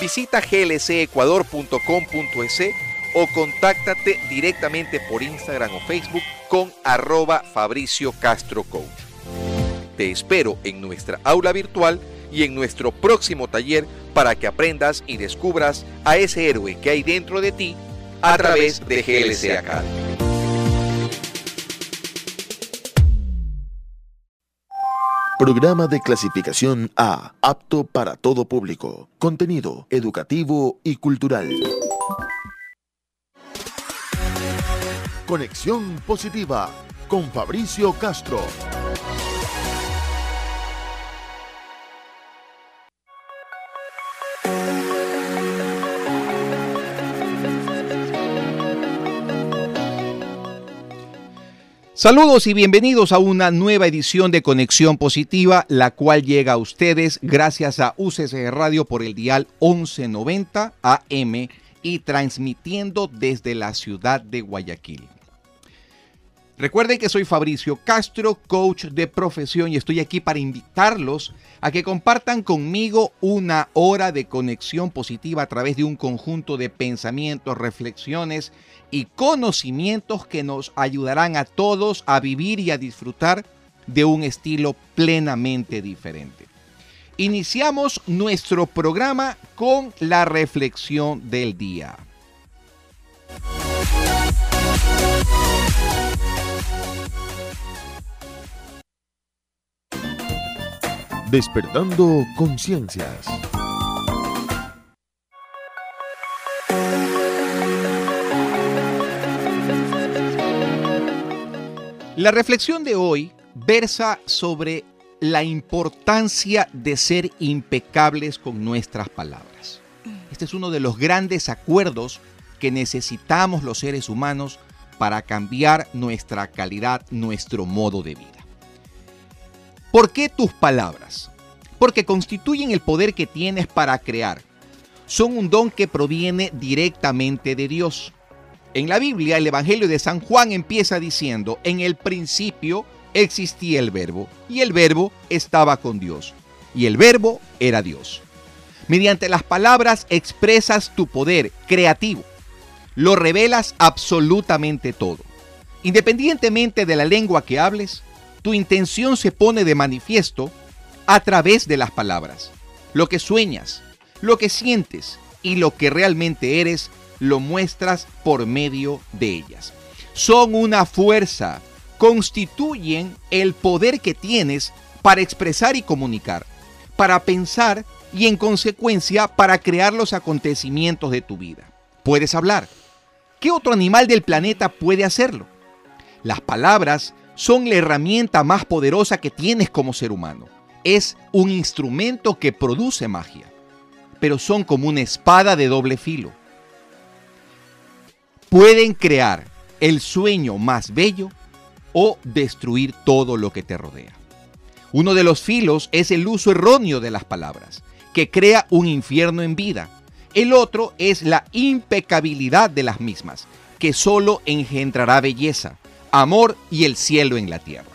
Visita glcecuador.com.es o contáctate directamente por Instagram o Facebook con arroba Fabricio Castro Coach. Te espero en nuestra aula virtual y en nuestro próximo taller para que aprendas y descubras a ese héroe que hay dentro de ti a través de GLC Academy. Programa de clasificación A, apto para todo público. Contenido educativo y cultural. Conexión positiva con Fabricio Castro. Saludos y bienvenidos a una nueva edición de Conexión Positiva, la cual llega a ustedes gracias a UCC Radio por el dial 1190 AM y transmitiendo desde la ciudad de Guayaquil. Recuerden que soy Fabricio Castro, coach de profesión y estoy aquí para invitarlos a que compartan conmigo una hora de conexión positiva a través de un conjunto de pensamientos, reflexiones y conocimientos que nos ayudarán a todos a vivir y a disfrutar de un estilo plenamente diferente. Iniciamos nuestro programa con la reflexión del día. Despertando conciencias. La reflexión de hoy versa sobre la importancia de ser impecables con nuestras palabras. Este es uno de los grandes acuerdos que necesitamos los seres humanos para cambiar nuestra calidad, nuestro modo de vida. ¿Por qué tus palabras? Porque constituyen el poder que tienes para crear. Son un don que proviene directamente de Dios. En la Biblia, el Evangelio de San Juan empieza diciendo, en el principio existía el verbo, y el verbo estaba con Dios, y el verbo era Dios. Mediante las palabras expresas tu poder creativo, lo revelas absolutamente todo. Independientemente de la lengua que hables, tu intención se pone de manifiesto a través de las palabras. Lo que sueñas, lo que sientes y lo que realmente eres lo muestras por medio de ellas. Son una fuerza, constituyen el poder que tienes para expresar y comunicar, para pensar y en consecuencia para crear los acontecimientos de tu vida. Puedes hablar. ¿Qué otro animal del planeta puede hacerlo? Las palabras son la herramienta más poderosa que tienes como ser humano. Es un instrumento que produce magia, pero son como una espada de doble filo pueden crear el sueño más bello o destruir todo lo que te rodea. Uno de los filos es el uso erróneo de las palabras, que crea un infierno en vida. El otro es la impecabilidad de las mismas, que solo engendrará belleza, amor y el cielo en la tierra.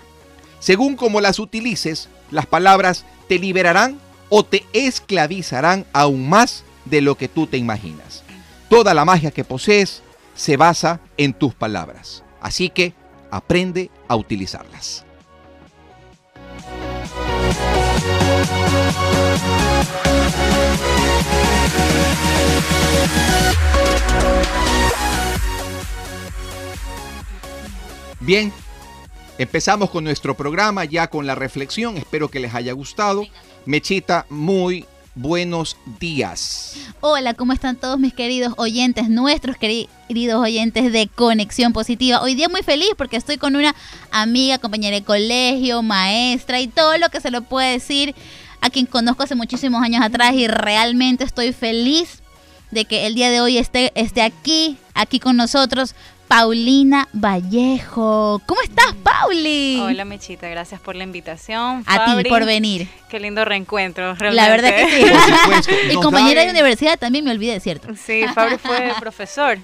Según como las utilices, las palabras te liberarán o te esclavizarán aún más de lo que tú te imaginas. Toda la magia que posees se basa en tus palabras. Así que aprende a utilizarlas. Bien, empezamos con nuestro programa ya con la reflexión. Espero que les haya gustado. Mechita, muy buenos días. Hola, ¿cómo están todos mis queridos oyentes, nuestros queridos oyentes de Conexión Positiva? Hoy día muy feliz porque estoy con una amiga, compañera de colegio, maestra y todo lo que se lo puede decir a quien conozco hace muchísimos años atrás y realmente estoy feliz de que el día de hoy esté, esté aquí, aquí con nosotros, Paulina Vallejo. ¿Cómo estás, Pauli? Hola, Mechita, gracias por la invitación. A ti por venir. Qué lindo reencuentro, realmente. La verdad que sí. Por supuesto. y compañera de universidad también me olvidé, ¿cierto? Sí, Fabri fue profesor.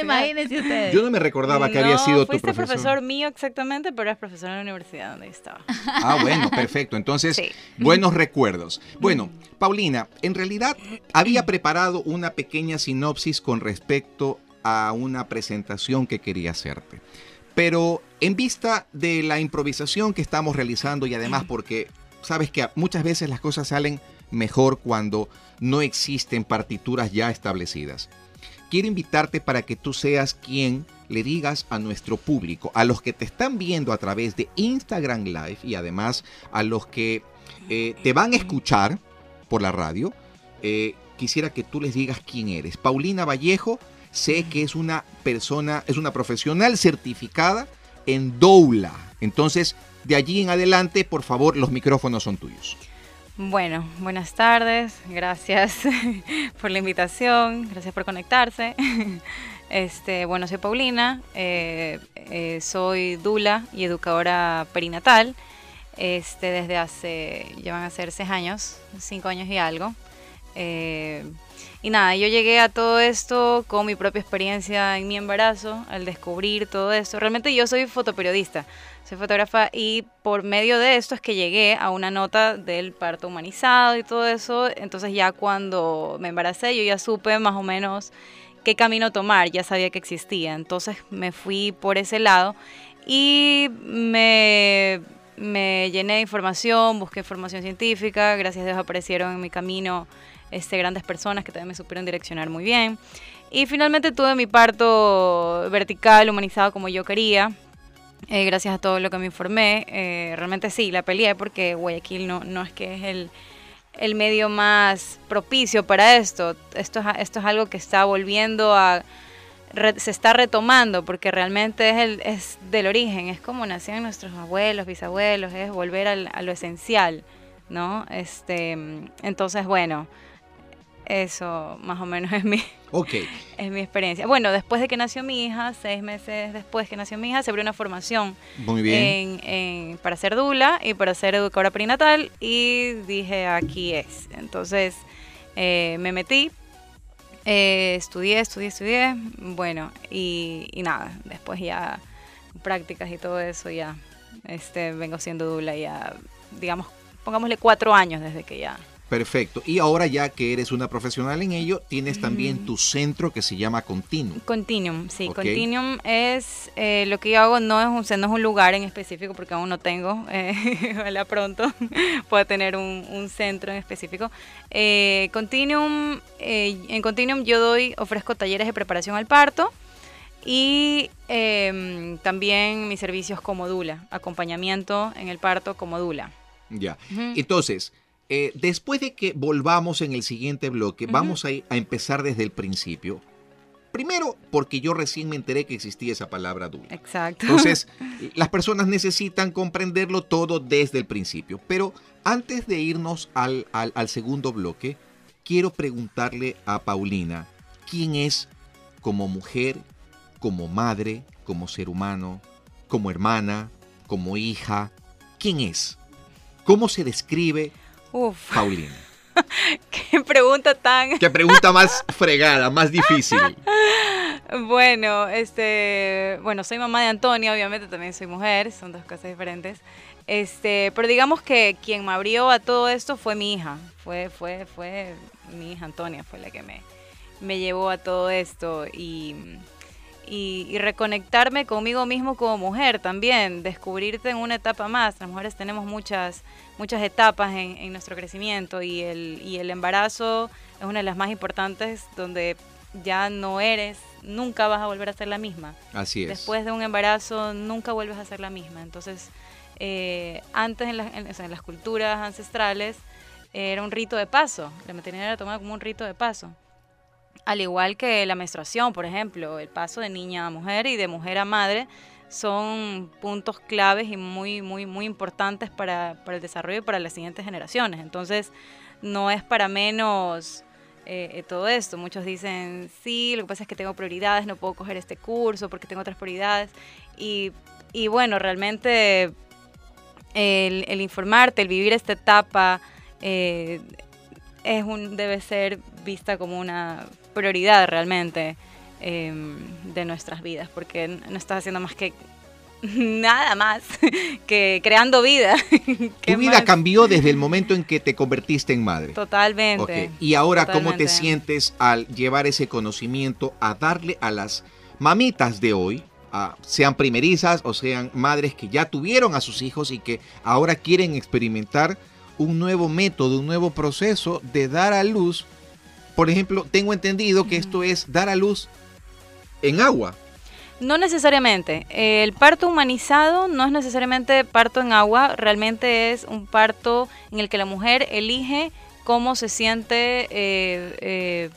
Imagínense ustedes. Yo no me recordaba que había sido tu profesor. profesor mío exactamente, pero es profesor en la universidad donde estaba. Ah, bueno, perfecto. Entonces, buenos recuerdos. Bueno, Paulina, en realidad había preparado una pequeña sinopsis con respecto a una presentación que quería hacerte. Pero en vista de la improvisación que estamos realizando y además porque sabes que muchas veces las cosas salen mejor cuando no existen partituras ya establecidas. Quiero invitarte para que tú seas quien le digas a nuestro público, a los que te están viendo a través de Instagram Live y además a los que eh, te van a escuchar por la radio, eh, quisiera que tú les digas quién eres. Paulina Vallejo sé que es una persona, es una profesional certificada en doula. Entonces, de allí en adelante, por favor, los micrófonos son tuyos. Bueno, buenas tardes, gracias por la invitación, gracias por conectarse. Este, bueno, soy Paulina, eh, eh, soy dula y educadora perinatal. Este, desde hace, ya van a ser seis años, cinco años y algo. Eh, y nada, yo llegué a todo esto con mi propia experiencia en mi embarazo, al descubrir todo esto. Realmente yo soy fotoperiodista, soy fotógrafa y por medio de esto es que llegué a una nota del parto humanizado y todo eso. Entonces ya cuando me embaracé yo ya supe más o menos qué camino tomar, ya sabía que existía. Entonces me fui por ese lado y me, me llené de información, busqué información científica, gracias a Dios aparecieron en mi camino este, grandes personas que también me supieron direccionar muy bien. Y finalmente tuve mi parto vertical, humanizado como yo quería. Eh, gracias a todo lo que me informé. Eh, realmente sí, la peleé porque Guayaquil no, no es que es el, el medio más propicio para esto. Esto es, esto es algo que está volviendo a... se está retomando porque realmente es, el, es del origen, es como nacían nuestros abuelos, bisabuelos, es volver al, a lo esencial, ¿no? Este, entonces, bueno, eso más o menos es mi, okay. es mi experiencia. Bueno, después de que nació mi hija, seis meses después que nació mi hija, se abrió una formación Muy bien. En, para ser dula y para ser educadora perinatal y dije, aquí es. Entonces eh, me metí, eh, estudié, estudié, estudié, bueno, y, y, nada, después ya prácticas y todo eso ya este, vengo siendo dula ya, digamos, pongámosle cuatro años desde que ya Perfecto. Y ahora ya que eres una profesional en ello, tienes también tu centro que se llama Continuum. Continuum, sí. Continuum es eh, lo que yo hago, no es, un, no es un lugar en específico porque aún no tengo, eh, ojalá pronto pueda tener un, centro en específico. Eh, Continuum, eh, en Continuum yo doy, ofrezco talleres de preparación al parto y em, también mis servicios como dula, acompañamiento en el parto como dula. Ya. Entonces, eh, después de que volvamos en el siguiente bloque, vamos a, a, empezar desde el principio. Primero, porque yo recién me enteré que existía esa palabra dula. Exacto. Entonces, las personas necesitan comprenderlo todo desde el principio. Pero antes de irnos al, al, al segundo bloque, quiero preguntarle a Paulina, ¿quién es como mujer, como madre, como ser humano, como hermana, como hija? ¿Quién es? ¿Cómo se describe Uf. Paulina. Qué pregunta tan. Qué pregunta más fregada, más difícil. Bueno, este, bueno, soy mamá de Antonia, obviamente también soy mujer, son dos cosas diferentes. Este, pero digamos que quien me abrió a todo esto fue mi hija, fue, fue, fue mi hija Antonia, fue la que me, me llevó a todo esto y y, reconectarme conmigo mismo como mujer también, descubrirte en una etapa más. Las mujeres tenemos muchas, muchas etapas en, nuestro crecimiento y el, y el embarazo es una de las más importantes donde ya no eres, nunca vas a volver a ser la misma. Así es. Después de un embarazo nunca vuelves a ser la misma. Entonces, eh, antes en, las- en- o sea, en las culturas ancestrales eh, era un rito de paso. La maternidad era tomada como un rito de paso. Al igual que la menstruación, por ejemplo, el paso de niña a mujer y de mujer a madre son puntos claves y muy, muy, muy importantes para, para el desarrollo y para las siguientes generaciones. Entonces, no es para menos eh, eh, todo esto. Muchos dicen, sí, lo que pasa es que tengo prioridades, no puedo coger este curso porque tengo otras prioridades. Y, y bueno, realmente el, informarte, el vivir esta etapa, eh, es un, debe ser vista como una prioridad realmente eh, de nuestras vidas, porque no estás haciendo más que nada más que creando vida. ¿Qué Tu vida más? cambió desde el momento en que te convertiste en madre. Totalmente. Y ahora, ¿cómo te sientes al llevar ese conocimiento a darle a las mamitas de hoy, a- sean primerizas o sean madres que ya tuvieron a sus hijos y que ahora quieren experimentar un nuevo método, un nuevo proceso de dar a luz? Por ejemplo, tengo entendido que esto es dar a luz en agua. No necesariamente. El parto humanizado no es necesariamente parto en agua, realmente es un parto en el que la mujer elige cómo se siente eh, eh,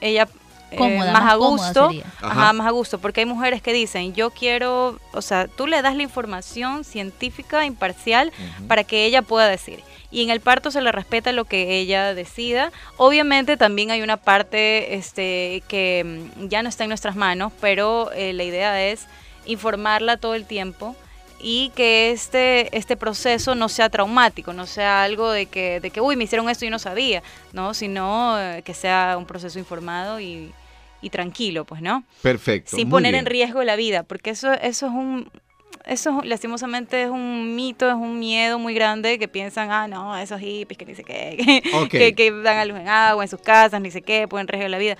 ella eh, más, más a gusto. Ajá, más a gusto, porque hay mujeres que dicen, yo quiero, o sea, tú le das la información científica imparcial para que ella pueda decir. Y en el parto se le respeta lo que ella decida. Obviamente también hay una parte este, que mm, ya no está en nuestras manos, pero eh, la idea es informarla todo el tiempo y que este, este proceso no sea traumático, no sea algo de que, de que, uy, me hicieron esto y no sabía, ¿no? Sino eh, que sea un proceso informado y, y tranquilo, pues, ¿no? Perfecto. sin poner bien. en riesgo la vida, porque eso, eso es un, eso es- lastimosamente es un mito, es un miedo muy grande que piensan, ah, no, esos hippies que ni sé qué, que, que, que dan a luz en agua en sus casas, ni sé qué, ponen en riesgo la vida.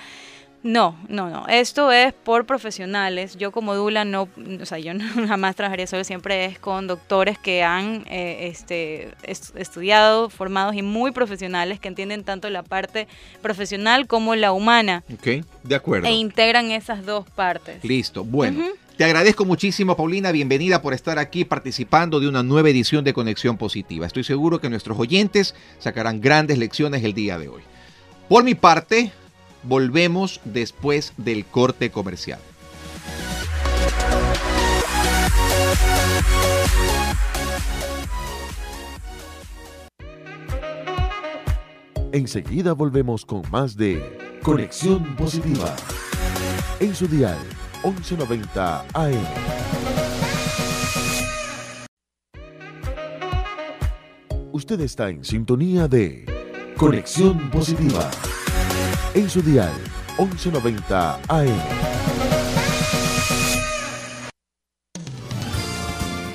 No, no, no. Esto es por profesionales. Yo como Dula no, o sea, yo no- jamás trabajaría solo, siempre es con doctores que han eh, este, est- estudiado, formados y muy profesionales que entienden tanto la parte profesional como la humana Ok, de acuerdo. e integran esas dos partes. Listo. Bueno, te agradezco muchísimo, Paulina. Bienvenida por estar aquí participando de una nueva edición de Conexión Positiva. Estoy seguro que nuestros oyentes sacarán grandes lecciones el día de hoy. Por mi parte, volvemos después del corte comercial. Enseguida volvemos con más de Conexión Positiva. En su dial 1190 AM. Usted está en sintonía de Conexión Positiva. En su dial 1190 AM.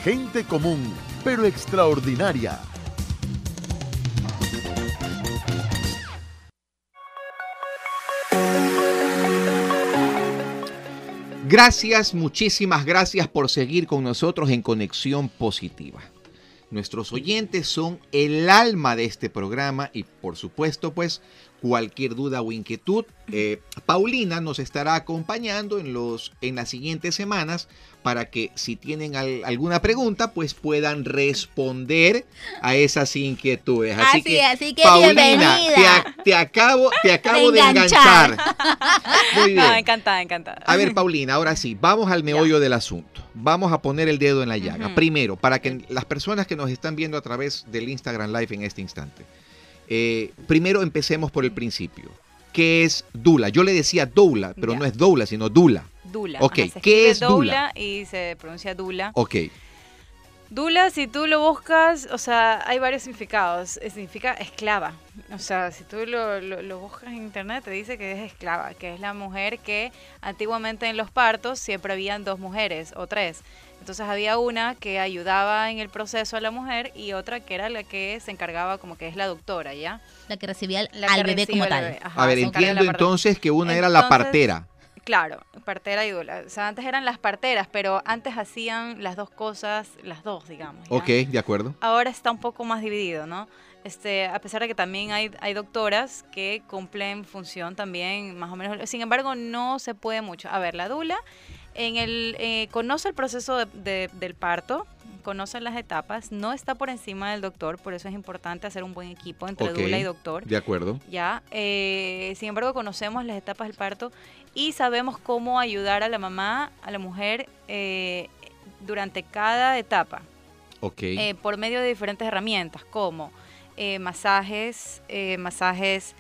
Gente común, pero extraordinaria. Gracias, muchísimas gracias por seguir con nosotros en Conexión Positiva. Nuestros oyentes son el alma de este programa y por supuesto pues cualquier duda o inquietud, eh, Paulina nos estará acompañando en, los, en las siguientes semanas para que si tienen al- alguna pregunta pues puedan responder a esas inquietudes. Así, Así, que, así que Paulina, te, acabo, te acabo de enganchar. enganchar. Muy bien. No, encantada, encantada. A ver, Paulina, ahora sí, vamos al meollo del asunto. Vamos a poner el dedo en la llaga. Primero, para que las personas que nos están viendo a través del Instagram Live en este instante, eh, primero empecemos por el principio. ¿Qué es Dula? Yo le decía Doula, pero Ya. no es Doula, sino Dula. Dula. Ok, Ajá, se ¿qué es Dula? Y se pronuncia Dula. Ok, Dula, si tú lo buscas, o sea, hay varios significados. Significa esclava. O sea, si tú lo, lo- lo buscas en internet, te dice que es esclava, que es la mujer que antiguamente en los partos siempre habían dos mujeres o tres. Entonces había una que ayudaba en el proceso a la mujer y otra que era la que se encargaba como que es la doctora, ¿ya? La que recibía al, La al que bebé como al tal. bebé. Ajá, a ver, entiendo entonces que una era la partera. Claro, partera y dula. O sea, antes eran las parteras, pero antes hacían las dos cosas, las dos, digamos. ¿ya? Ok, de acuerdo. Ahora está un poco más dividido, ¿no? Este, a pesar de que también hay, hay doctoras que cumplen función también más o menos. Sin embargo, no se puede mucho. A ver, la dula en el, eh, conoce el proceso de- de- del parto, conoce las etapas, no está por encima del doctor, por eso es importante hacer un buen equipo entre Ok. dula y doctor. De acuerdo. Ya, eh, sin embargo, conocemos las etapas del parto y sabemos cómo ayudar a la mamá, a la mujer, eh, durante cada etapa, Ok. eh, por medio de diferentes herramientas, como eh, masajes,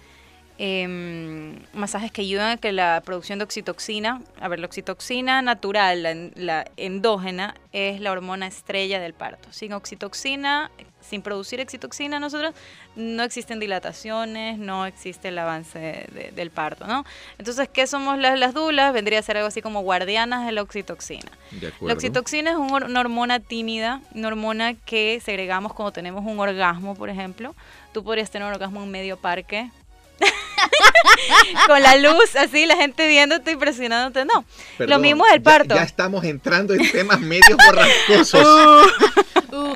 eh, masajes, em, masajes que ayudan a que la producción de oxitoxina, a ver, la oxitoxina natural, la, en- la endógena, es la hormona estrella del parto. Sin oxitoxina, sin producir oxitoxina nosotros, no existen dilataciones, no existe el avance de- del parto, ¿no? Entonces, ¿qué somos las, las dulas? Vendría a ser algo así como guardianas de la oxitoxina. de. La oxitoxina es un una hormona tímida, una hormona que segregamos cuando tenemos un orgasmo, por ejemplo. Tú podrías tener un orgasmo en medio parque. Con la luz así, la gente viéndote y presionándote. No, Perdón, lo mismo es el parto. Ya, estamos entrando en temas medios borrascosos. Uh,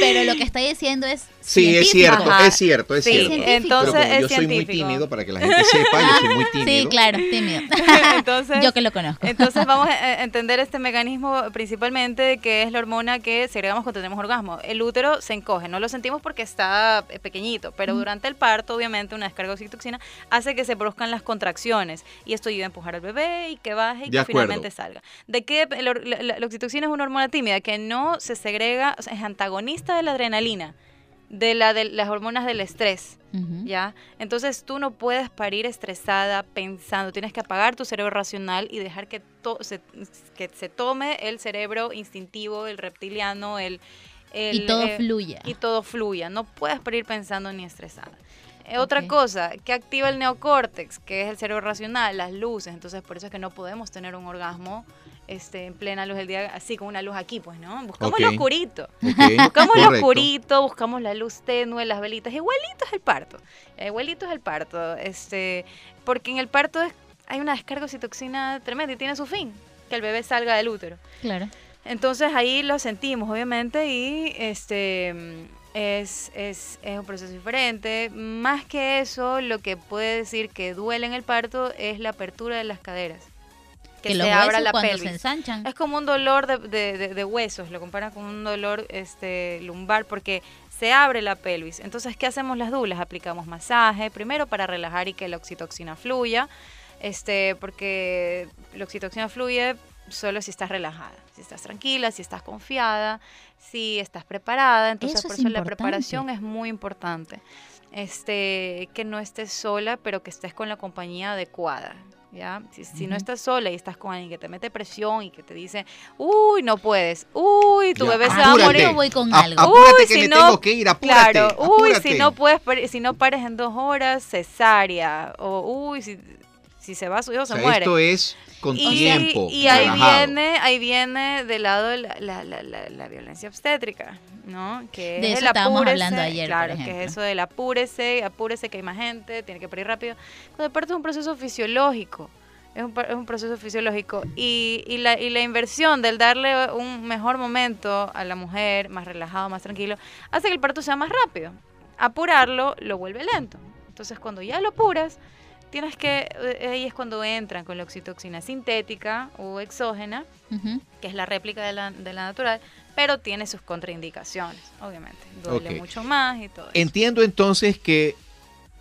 pero lo que está diciendo es. Sí, es cierto, Ajá. es cierto, es Sí, cierto. entonces Pero como es yo soy muy tímido, para que la gente sepa, yo soy muy tímido. Sí, claro, tímido. Entonces, Yo que lo conozco. Entonces vamos a entender este mecanismo principalmente que es la hormona que segregamos cuando tenemos orgasmo. El útero se encoge, no lo sentimos porque está eh, pequeñito, pero durante el parto, obviamente, una descarga de oxitoxina hace que se produzcan las contracciones y esto ayuda a empujar al bebé y que baje y De que acuerdo. finalmente salga. ¿De qué? La, la- la- la oxitoxina es una hormona tímida que no se segrega, o sea, es antagonista de la adrenalina, de, la, de las hormonas del estrés. Ujú. ¿ya? Entonces tú no puedes parir estresada pensando, tienes que apagar tu cerebro racional y dejar que, se, que se tome el cerebro instintivo, el reptiliano, el... el, Y todo eh, fluya. Y todo fluya, no puedes parir pensando ni estresada. Eh, Otra Ok. cosa, que activa el neocórtex, que es el cerebro racional, las luces, entonces por eso es que no podemos tener un orgasmo este, en plena luz del día, así con una luz aquí, pues, ¿no? Buscamos Ok. lo oscurito. Buscamos lo oscurito, buscamos la luz tenue, las velitas. Igualito es el parto. Igualito es el parto. Este, porque en el parto es- hay una descarga de oxitoxina tremenda y tiene su fin, que el bebé salga del útero. Claro. Entonces ahí lo sentimos, obviamente, y este es, es, es un proceso diferente. Más que eso, lo que puede decir que duele en el parto es la apertura de las caderas. Que, Que, se abra la pelvis. se ensanchan. Es como un dolor de, de- de- de huesos, lo comparan con un dolor este, lumbar porque se abre la pelvis. Entonces, ¿qué hacemos las dulas? Aplicamos masaje, primero para relajar y que la oxitoxina fluya, este, porque la oxitoxina fluye solo si estás relajada, si estás tranquila, si estás confiada, si estás preparada. Entonces, Eso por es eso la preparación es muy importante. Este, que no estés sola, pero que estés con la compañía adecuada. ¿Ya? Si, si no estás sola y estás con alguien que te mete presión y que te dice, uy, no puedes, uy, tu Ya, bebé se va a morir. Yo voy con A- algo. Apúrate Uy, que si me no- tengo que ir, apúrate. Claro, uy, si no puedes, si no pares en dos horas, cesárea, o uy, si, si se va su hijo O se sea, muere. esto es con y, tiempo. y ahí viene, ahí viene del lado de la, la- la- la- la violencia obstétrica, ¿no? Que De es eso el estábamos apúrese, hablando ayer, por Claro, que es eso del apúrese, apúrese que hay más gente, tiene que parir rápido. Cuando el parto es un proceso fisiológico. Es un, es un proceso fisiológico y, y la, y la inversión del darle un mejor momento a la mujer, más relajado, más tranquilo, hace que el parto sea más rápido. Apurarlo lo vuelve lento. Entonces cuando ya lo apuras, tienes que, eh, ahí es cuando entran con la oxitoxina sintética o exógena, que es la réplica de la, de la natural, pero tiene sus contraindicaciones, obviamente. Duele mucho más y todo eso. Entiendo entonces que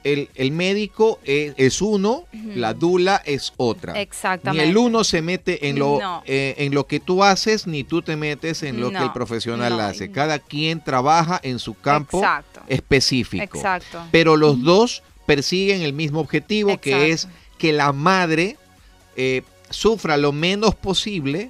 el, el médico es, es uno, la dula es otra. Ni Exactamente. el uno se mete en lo, No. eh, en lo que tú haces, ni tú te metes en lo que el profesional no. hace. Cada quien trabaja en su campo Exacto. específico. Exacto. Pero los dos persiguen el mismo objetivo, que es que la madre eh, sufra lo menos posible,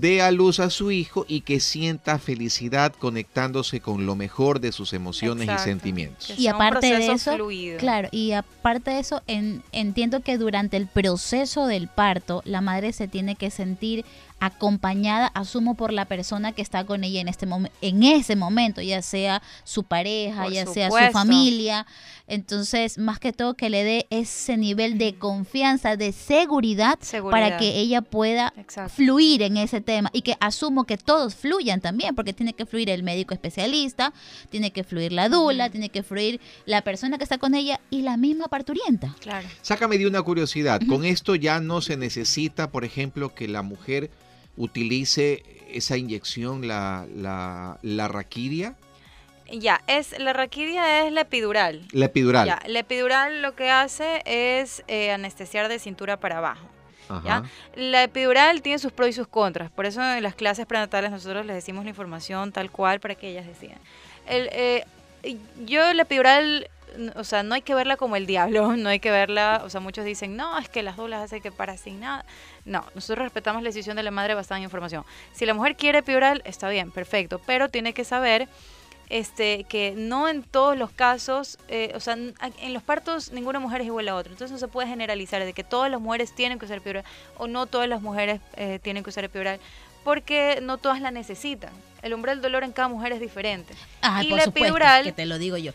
dé a luz a su hijo y que sienta felicidad conectándose con lo mejor de sus emociones Exacto. y sentimientos. Y aparte de eso, fluido. Claro, y aparte de eso, en- entiendo que durante el proceso del parto, la madre se tiene que sentir acompañada, asumo, por la persona que está con ella en, este en ese momento, ya sea su pareja, Por ya sea su familia. Entonces, más que todo, que le dé ese nivel de confianza, de seguridad, Seguridad. para que ella pueda Exacto. fluir en ese tema y que asumo que todos fluyan también, porque tiene que fluir el médico especialista, tiene que fluir la dula, tiene que fluir la persona que está con ella y la misma parturienta. Claro. Sácame de una curiosidad. Con esto ya no se necesita, por ejemplo, que la mujer utilice esa inyección, la, la, la raquidia. Ya, es la raquidia es la epidural. La epidural. Ya, la epidural lo que hace es eh, anestesiar de cintura para abajo. ¿ya? La epidural tiene sus pros y sus contras. Por eso en las clases prenatales nosotros les decimos la información tal cual para que ellas decidan. El, eh, yo la epidural, o sea, no hay que verla como el diablo, no hay que verla, o sea, muchos dicen, no, es que las dulas hacen que para sin nada. No, nosotros respetamos la decisión de la madre basada en información. Si la mujer quiere epidural, está bien, perfecto, pero tiene que saber este, que no en todos los casos, eh, o sea, en los partos ninguna mujer es igual a otra. Entonces no se puede generalizar de que todas las mujeres tienen que usar epidural o no todas las mujeres eh, tienen que usar epidural, porque no todas la necesitan. El umbral del dolor en cada mujer es diferente. Ay, Y por la supuesto, epidural- que te lo digo yo.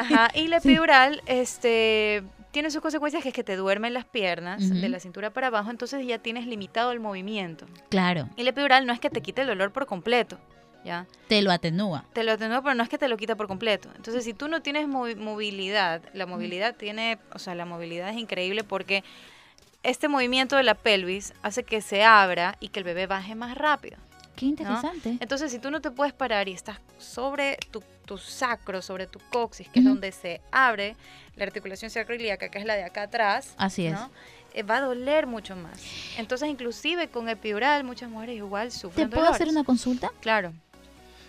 Ajá, y la epidural, este tiene sus consecuencias que es que te duermen las piernas de la cintura para abajo, entonces ya tienes limitado el movimiento. Claro, Y la epidural no es que te quite el dolor por completo, ¿ya? te lo atenúa. Te lo atenúa, pero no es que te lo quita por completo. Entonces, si tú no tienes movi- movilidad, la movilidad tiene, o sea, la movilidad es increíble porque este movimiento de la pelvis hace que se abra y que el bebé baje más rápido. Qué interesante. Entonces, si tú no te puedes parar y estás sobre tu, tu sacro, sobre tu coxis, que es donde se abre la articulación sacroiliaca, que es la de acá atrás, Así es. ¿no? Eh, va a doler mucho más. Entonces, inclusive con epidural, muchas mujeres igual ¿Te sufren puedo hacer una consulta? Claro.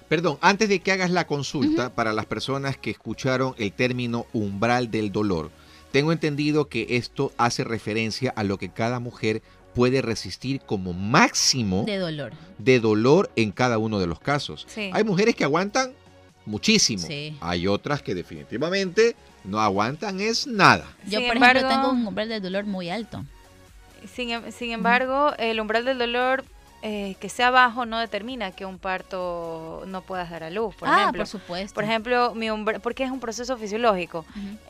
Perdón, antes de que hagas la consulta, para las personas que escucharon el término umbral del dolor, tengo entendido que esto hace referencia a lo que cada mujer puede resistir como máximo De dolor. de dolor en cada uno de los casos. Sí. Hay mujeres que aguantan muchísimo. Sí. Hay otras que definitivamente no aguantan es nada. Yo, Sin por ejemplo, tengo un umbral de dolor muy alto. Sin, em- sin embargo, el umbral del dolor eh, que sea bajo no determina que un parto no puedas dar a luz. Por ah, ejemplo, por supuesto. por ejemplo, mi umbral, porque es un proceso fisiológico.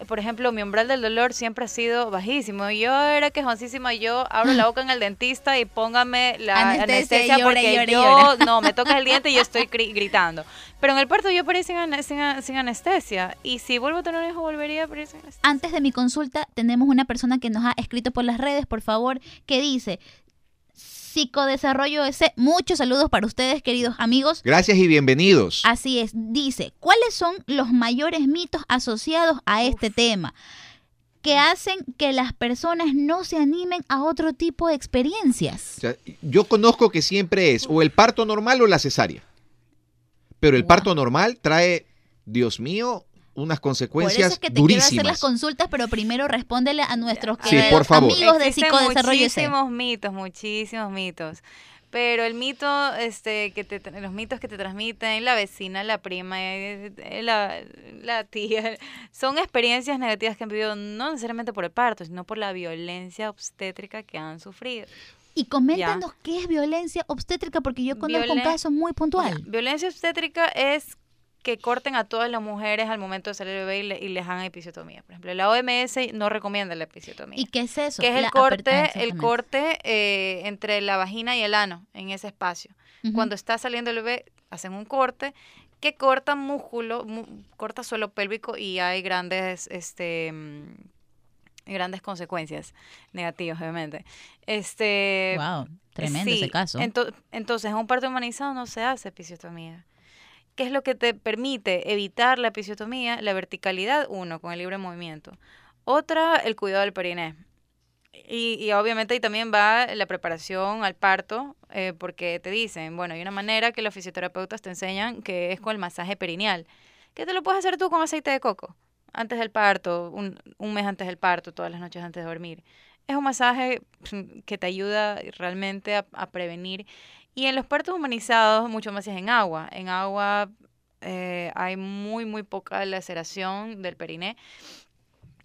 Por ejemplo, mi umbral del dolor siempre ha sido bajísimo. Yo era quejoncísima, yo abro la boca en el dentista y póngame la Anestesia, llora, porque llora, yo llora. no me tocas el diente y yo estoy gri- gritando. Pero en el parto yo parí sin, sin sin anestesia. Y si vuelvo a tener un hijo, volvería a parir sin anestesia. Antes de mi consulta, tenemos una persona que nos ha escrito por las redes, por favor, que dice, Psicodesarrollo S, muchos saludos para ustedes, queridos amigos. Gracias y bienvenidos. Así es, dice, ¿cuáles son los mayores mitos asociados a este tema? que hacen que las personas no se animen a otro tipo de experiencias. O sea, yo conozco que siempre es o el parto normal o la cesárea. Pero el Wow. parto normal trae, Dios mío, unas Por eso consecuencias es que te quiero hacer las consultas, pero primero respóndele a nuestros Sí, queridos por favor. amigos de Existen Psicodesarrollo muchísimos mitos, muchísimos mitos. Pero el mito, este, que te, los mitos que te transmiten la vecina, la prima, eh, la, la tía, son experiencias negativas que han vivido no necesariamente por el parto, sino por la violencia obstétrica que han sufrido. Y coméntanos qué es violencia obstétrica, porque yo conozco un Violen- caso muy puntual. Violencia obstétrica es que corten a todas las mujeres al momento de salir el bebé y, le- y les hagan episiotomía. Por ejemplo, la OMS no recomienda la episiotomía. ¿Y qué es eso? que es el La corte, ah, el corte eh, entre la vagina y el ano en ese espacio. Cuando está saliendo el bebé, hacen un corte que corta músculo, mu- corta suelo pélvico y hay grandes, este, mm, grandes consecuencias negativas, obviamente. Este, Wow, tremendo sí, ese caso. ento- entonces, en un parto humanizado no se hace episiotomía. ¿Qué es lo que te permite evitar la episiotomía? La verticalidad, uno, con el libre movimiento. Otra, el cuidado del periné. Y, y obviamente ahí también va la preparación al parto, eh, porque te dicen, bueno, hay una manera que los fisioterapeutas te enseñan que es con el masaje perineal, que te lo puedes hacer tú con aceite de coco, antes del parto, un, un mes antes del parto, todas las noches antes de dormir. Es un masaje mm, que te ayuda realmente a prevenir. Y en los partos humanizados, mucho más es en agua. En agua eh, hay muy, muy poca laceración del periné.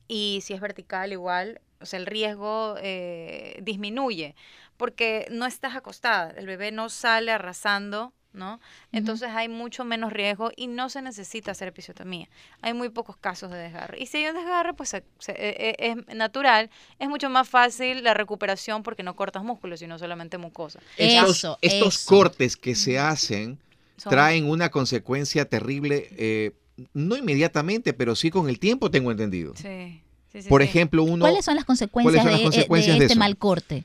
Y si es vertical, igual, o sea, el riesgo eh, disminuye porque no estás acostada. El bebé no sale arrasando ¿no? Entonces hay mucho menos riesgo y no se necesita hacer episiotomía. Hay muy pocos casos de desgarre. Y si hay un desgarre, pues se- se- e- e- es natural, es mucho más fácil la recuperación porque no cortas músculos, sino solamente mucosa. Estos, Eso, estos eso. cortes que se hacen Son- traen una consecuencia terrible, eh, no inmediatamente, pero sí con el tiempo, tengo entendido. Sí, sí, sí, Por ejemplo, uno... ¿Cuáles son las consecuencias, ¿Cuáles son las de, eh, consecuencias de de este eso? mal corte?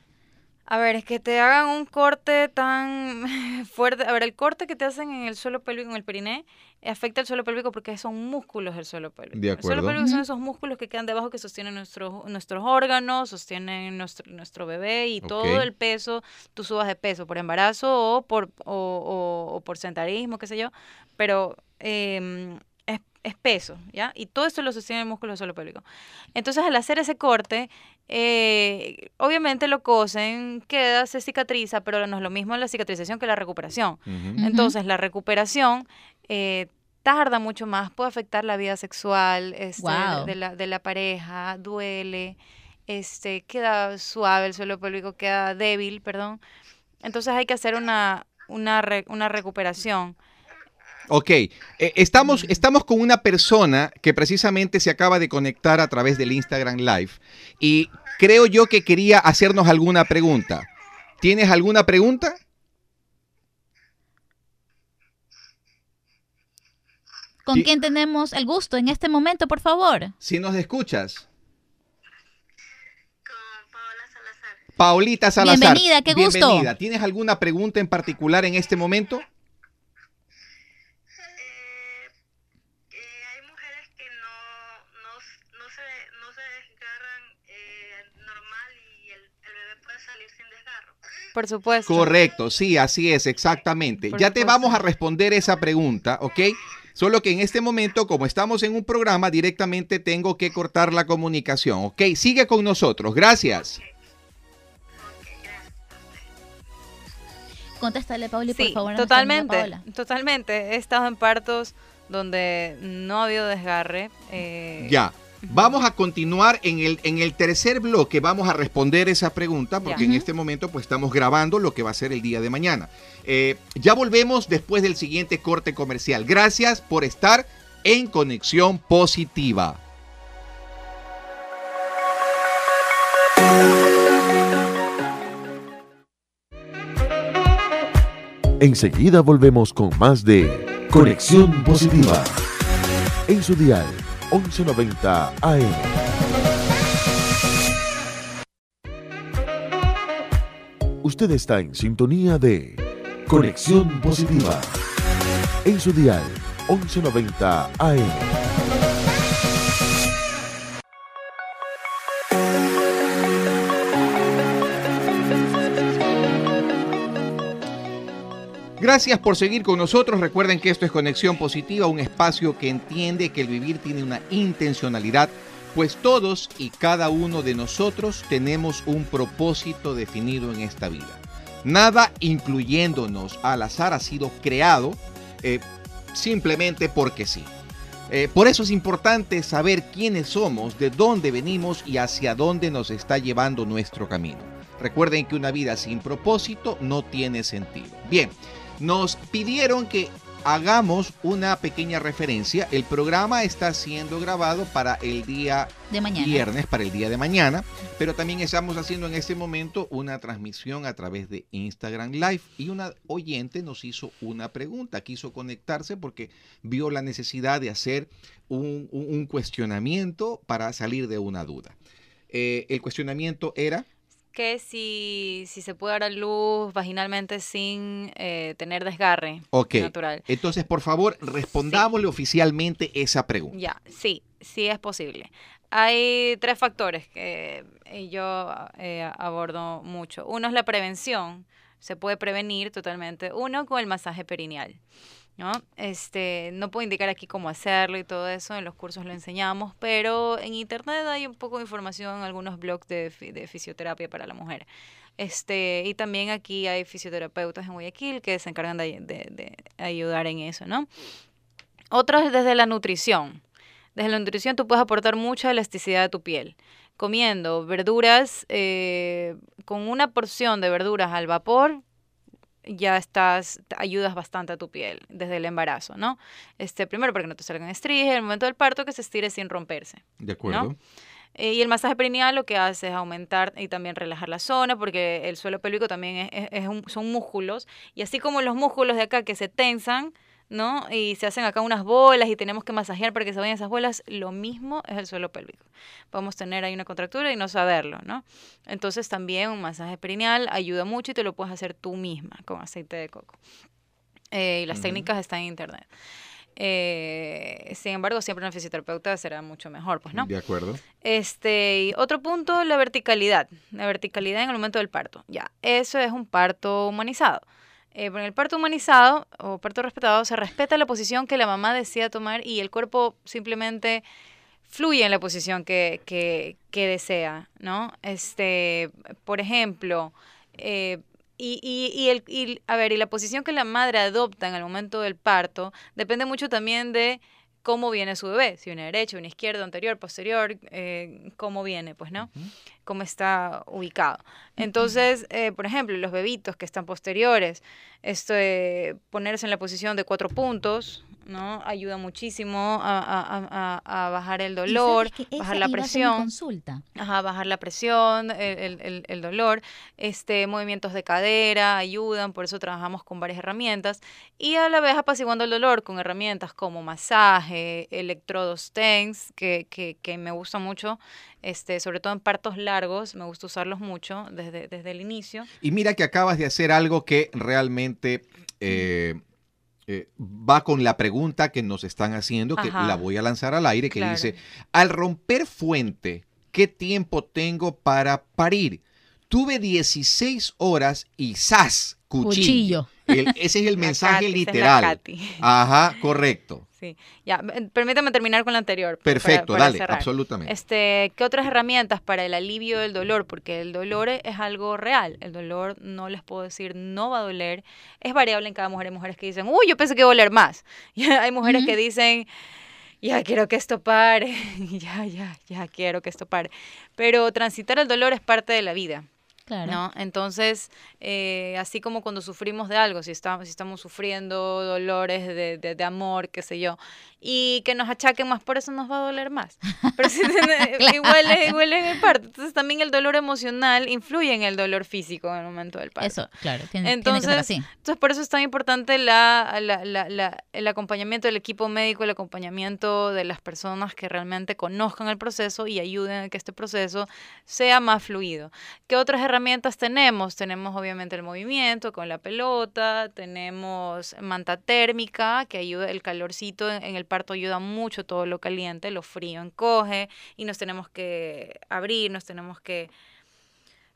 A ver, es que te hagan un corte tan fuerte. A ver, el corte que te hacen en el suelo pélvico, en el periné, afecta el suelo pélvico porque son músculos del suelo pélvico. De El suelo acuerdo. pélvico son esos músculos que quedan debajo que sostienen nuestros, nuestros órganos, sostienen nuestro, nuestro bebé y todo el peso, tú subas de peso por embarazo o por, o, o- o por sentarismo, qué sé yo, pero em, es, es peso, ¿ya? Y todo esto lo sostiene el músculo del suelo pélvico. Entonces, al hacer ese corte, eh, obviamente lo cosen, queda, se cicatriza, pero no es lo mismo la cicatrización que la recuperación. Entonces, la recuperación eh, tarda mucho más, puede afectar la vida sexual este, de, la, de la pareja, duele, este, queda suave, el suelo pélvico queda débil, perdón. Entonces hay que hacer una, una, re- una recuperación. Ok, eh, estamos, estamos con una persona que precisamente se acaba de conectar a través del Instagram Live y creo yo que quería hacernos alguna pregunta. ¿Tienes alguna pregunta? ¿Con quién tenemos el gusto en este momento, por favor? Si nos escuchas. con Paola Salazar. Paulita Salazar. Bienvenida, qué gusto. Bienvenida. ¿Tienes alguna pregunta en particular en este momento? Eh, eh, hay mujeres que no, no, no, se, no se desgarran eh, normal y el, el bebé puede salir sin desgarro. Por supuesto. Correcto, sí, así es, exactamente. Por ya te vamos a responder esa pregunta, ¿ok? Solo que en este momento, como estamos en un programa, directamente tengo que cortar la comunicación, ¿ok? Sigue con nosotros, gracias. Contéstale, Pauli, por favor. totalmente, Paola. totalmente. He estado en partos donde no ha habido desgarre. eh, Ya. Vamos a continuar en el, en el tercer bloque. Vamos a responder esa pregunta porque Ya. en este momento pues estamos grabando lo que va a ser el día de mañana. Eh, ya volvemos después del siguiente corte comercial. Gracias por estar en Conexión Positiva. Enseguida volvemos con más de Conexión Positiva. En su dial 1190 AM. Usted está en sintonía de Conexión Positiva. En su dial 1190 AM. Gracias por seguir con nosotros. Recuerden que esto es Conexión Positiva, un espacio que entiende que el vivir tiene una intencionalidad, pues todos y cada uno de nosotros tenemos un propósito definido en esta vida. Nada, incluyéndonos al azar, ha sido creado eh, simplemente porque sí. Eh, por eso es importante saber quiénes somos, de dónde venimos y hacia dónde nos está llevando nuestro camino. Recuerden que una vida sin propósito no tiene sentido. Bien, nos pidieron que hagamos una pequeña referencia. El programa está siendo grabado para el día De mañana. viernes, para el día de mañana, pero también estamos haciendo en este momento una transmisión a través de Instagram Live y una oyente nos hizo una pregunta, quiso conectarse porque vio la necesidad de hacer un, un- un cuestionamiento para salir de una duda. Eh, el cuestionamiento era... Que si, si se puede dar a luz vaginalmente sin eh, tener desgarre Ok. natural. Entonces, por favor, respondámosle oficialmente esa pregunta. Ya, sí, sí es posible. Hay tres factores que eh, yo eh, abordo mucho. Uno es la prevención. Se puede prevenir totalmente. Uno con el masaje perineal. ¿No? Este, no puedo indicar aquí cómo hacerlo y todo eso, en los cursos lo enseñamos, pero en internet hay un poco de información, algunos blogs de, de fisioterapia para la mujer. Este, y también aquí hay fisioterapeutas en Guayaquil que se encargan de, de- de ayudar en eso, ¿no? Otro es desde la nutrición. Desde la nutrición tú puedes aportar mucha elasticidad a tu piel. Comiendo verduras, eh, con una porción de verduras al vapor, ya estás, te ayudas bastante a tu piel desde el embarazo, ¿no? Este, primero para que no te salgan estrías, el momento del parto que se estire sin romperse. De acuerdo. Eh, y el masaje perineal lo que hace es aumentar y también relajar la zona, porque el suelo pélvico también es, es- es un- son músculos. Y así como los músculos de acá que se tensan, ¿no? Y se hacen acá unas bolas y tenemos que masajear para que se vayan esas bolas, lo mismo es el suelo pélvico. Podemos tener ahí una contractura y no saberlo, ¿no? Entonces también un masaje perineal ayuda mucho y te lo puedes hacer tú misma con aceite de coco. Eh, y las técnicas están en internet. Eh, sin embargo, siempre una fisioterapeuta será mucho mejor, pues, ¿no? De acuerdo. Este, y otro punto, la verticalidad. La verticalidad en el momento del parto. Ya, eso es un parto humanizado. Eh, en el parto humanizado o parto respetado se respeta la posición que la mamá decida tomar y el cuerpo simplemente fluye en la posición que, que, que desea, ¿no? Este, por ejemplo, eh, y, y, y el, y, a ver, y la posición que la madre adopta en el momento del parto depende mucho también de cómo viene su bebé, si viene derecho, viene izquierdo, anterior, posterior, eh, cómo viene, pues, ¿no? Cómo está ubicado. Entonces, eh, por ejemplo, los bebitos que están posteriores, esto de ponerse en la posición de cuatro puntos, ¿no? Ayuda muchísimo a, a- a- a- bajar el dolor, que bajar la presión. consulta. Ajá, bajar la presión, el, el- el- el dolor, este, movimientos de cadera ayudan, por eso trabajamos con varias herramientas y a la vez apaciguando el dolor con herramientas como masaje, electrodos TENS, que, que, que me gusta mucho, este, sobre todo en partos largos, me gusta usarlos mucho desde, desde el inicio. Y mira que acabas de hacer algo que realmente eh, eh, va con la pregunta que nos están haciendo, que Ajá. la voy a lanzar al aire, que Claro. dice, al romper fuente, ¿qué tiempo tengo para parir? Tuve 16 horas y ¡zas! Cuchillo. Cuchillo. El- ese es el mensaje Katy, literal. Ajá, correcto. Sí, ya, permítame terminar con la anterior. para- Perfecto, para dale, cerrar. absolutamente. Este, ¿qué otras herramientas para el alivio del dolor? Porque el dolor es algo real. El dolor no les puedo decir no va a doler. Es variable en cada mujer. Hay mujeres que dicen, uy, yo pensé que iba a doler más. Y hay mujeres que dicen, ya quiero que esto pare. ya, ya, ya quiero que esto pare. Pero transitar el dolor es parte de la vida. ¿No? Entonces, eh, así como cuando sufrimos de algo, si estamos, si estamos sufriendo dolores de, de, de amor, qué sé yo, y que nos achaquen más, por eso nos va a doler más. Pero si tiene- igual, es, igual es en el parto. Entonces, también el dolor emocional influye en el dolor físico en el momento del parto. Eso, claro. Tiene, tiene que Entonces, ser así. entonces, por eso es tan importante la, la- la- la- el acompañamiento del equipo médico, el acompañamiento de las personas que realmente conozcan el proceso y ayuden a que este proceso sea más fluido. ¿Qué otras herramientas tenemos? Tenemos obviamente el movimiento con la pelota, tenemos manta térmica que ayuda, el calorcito en, en el parto ayuda mucho todo lo caliente, lo frío encoge y nos tenemos que abrir, nos tenemos que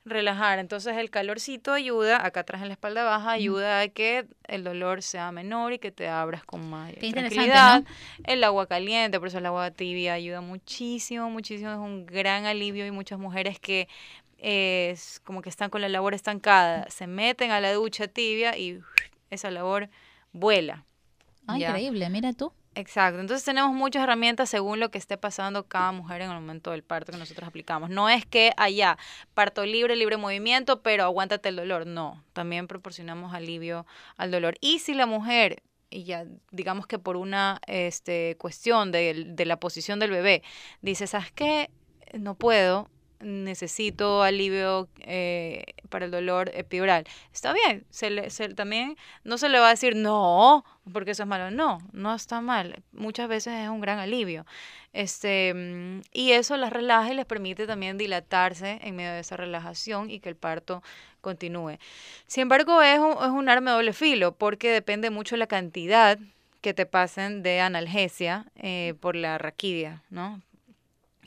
relajar. Entonces el calorcito ayuda, acá atrás en la espalda baja, ayuda a que el dolor sea menor y que te abras con más Qué tranquilidad. ¿no? El agua caliente, por eso el agua tibia ayuda muchísimo, muchísimo, es un gran alivio y muchas mujeres que es como que están con la labor estancada, se meten a la ducha tibia y esa labor vuela. Ah, increíble, mira tú. Exacto, entonces tenemos muchas herramientas según lo que esté pasando cada mujer en el momento del parto que nosotros aplicamos. No es que allá parto libre, libre movimiento, pero aguántate el dolor. No, también proporcionamos alivio al dolor. Y si la mujer, y ya digamos que por una este, cuestión de, de la posición del bebé, dice, ¿sabes qué? No puedo, necesito alivio eh, para el dolor epidural. Está bien, se le, se- también no se le va a decir no, porque eso es malo. No, no está mal. Muchas veces es un gran alivio. Este, mm, y eso las relaja y les permite también dilatarse en medio de esa relajación y que el parto continúe. Sin embargo, es un, es un arma de doble filo, porque depende mucho la cantidad que te pasen de analgesia eh, por la raquidia, ¿no?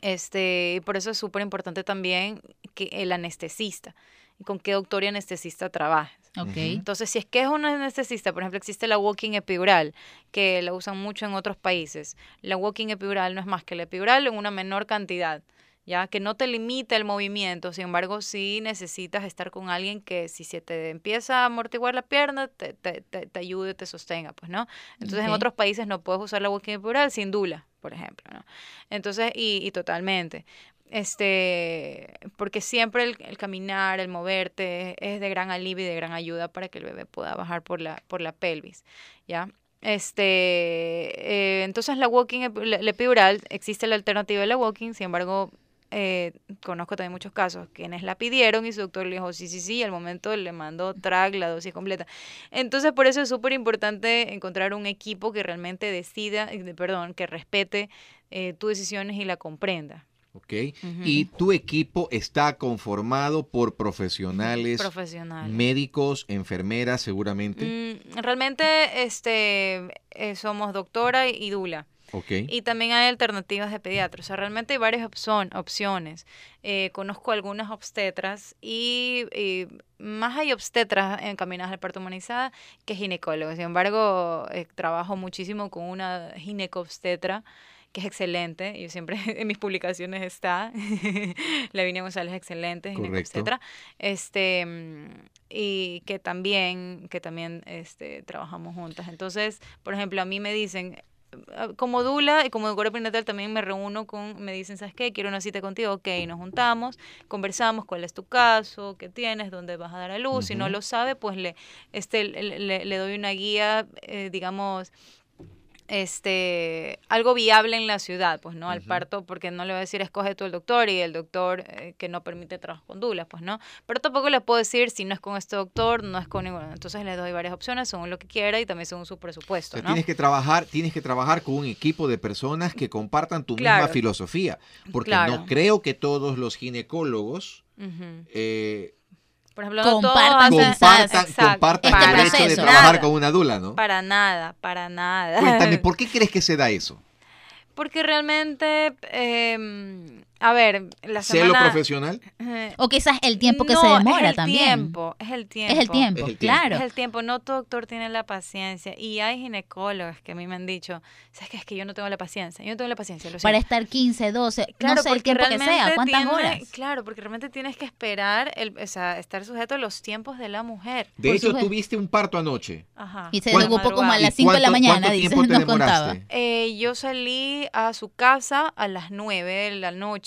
Este, y por eso es súper importante también que el anestesista, y con qué doctor y anestesista trabajes. Entonces, si es que es un anestesista, por ejemplo, existe la walking epidural, que la usan mucho en otros países. La walking epidural no es más que la epidural en una menor cantidad, ya que no te limita el movimiento, sin embargo, sí necesitas estar con alguien que si se te empieza a amortiguar la pierna, te, te, te, te ayude, te sostenga, pues, ¿no? Entonces, en otros países no puedes usar la walking epidural sin dula, por ejemplo, ¿no? Entonces, y, y totalmente. este, porque siempre el, el caminar, el moverte es de gran alivio y de gran ayuda para que el bebé pueda bajar por la, por la pelvis, ¿ya? Este, eh, entonces la walking, la epidural, existe la alternativa de la walking, sin embargo, eh, conozco también muchos casos quienes la pidieron y su doctor le dijo sí, sí, sí, al momento le mandó track la dosis completa. Entonces, por eso es súper importante encontrar un equipo que realmente decida, eh, perdón, que respete eh, tus decisiones y la comprenda. ¿ok? Y tu equipo está conformado por profesionales, Profesional. médicos, enfermeras, seguramente. Mm, realmente este, eh, somos doctora y dula. Y también hay alternativas de pediatra. O sea, realmente hay varias opción- opciones. Eh, conozco algunas obstetras y, y más hay obstetras encaminadas al parto humanizada que ginecólogos. Sin embargo, eh, trabajo muchísimo con una ginecobstetra que es excelente. Yo siempre en mis publicaciones está. Lavinia González es excelente, ginecobstetra. Este, y que también, que también este, trabajamos juntas. Entonces, por ejemplo, a mí me dicen, como Dula y como educadora prenatal también me reúno con, me dicen, ¿sabes qué? Quiero una cita contigo, ok, nos juntamos, conversamos cuál es tu caso, qué tienes, dónde vas a dar a luz, si no lo sabe, pues le, este, le, le- le doy una guía, eh, digamos, este algo viable en la ciudad, pues no al parto, porque no le voy a decir escoge tú el doctor y el doctor eh, que no permite trabajo con dulas, pues no, pero tampoco le puedo decir si no es con este doctor, no es con ninguno, entonces le doy varias opciones según lo que quiera y también según su O presupuesto, sea, ¿no? tienes que trabajar, tienes que trabajar con un equipo de personas que compartan tu Claro. misma filosofía, porque Claro. no creo que todos los ginecólogos eh, Por ejemplo, no todos Compartan hacen- compartan, Exacto, compartan Este el hecho de trabajar Nada. con una dula, ¿no? Para nada, para nada. Cuéntame, ¿por qué crees que se da eso? Porque realmente, eh, a ver, la ¿Celo semana... profesional? eh, O quizás el tiempo que no, se demora es el también. Tiempo, es el tiempo. Es el tiempo, Es el tiempo. claro. Es el tiempo, no todo doctor tiene la paciencia. Y hay ginecólogos que a mí me han dicho, ¿sabes qué? Es que yo no tengo la paciencia, yo no tengo la paciencia, lo Para siento". estar 15, 12, Claro, no sé el tiempo que realmente sea, cuántas tiene- horas. Claro, porque realmente tienes que esperar, el, o sea, estar sujeto a los tiempos de la mujer. De Por hecho, tuviste un parto anoche. Ajá. Y se ¿Cuánto- desocupó como a ¿Y las 5 de la mañana, cuánto dice, tiempo te nos contaba. Eh, yo salí a su casa a las 9 de la noche.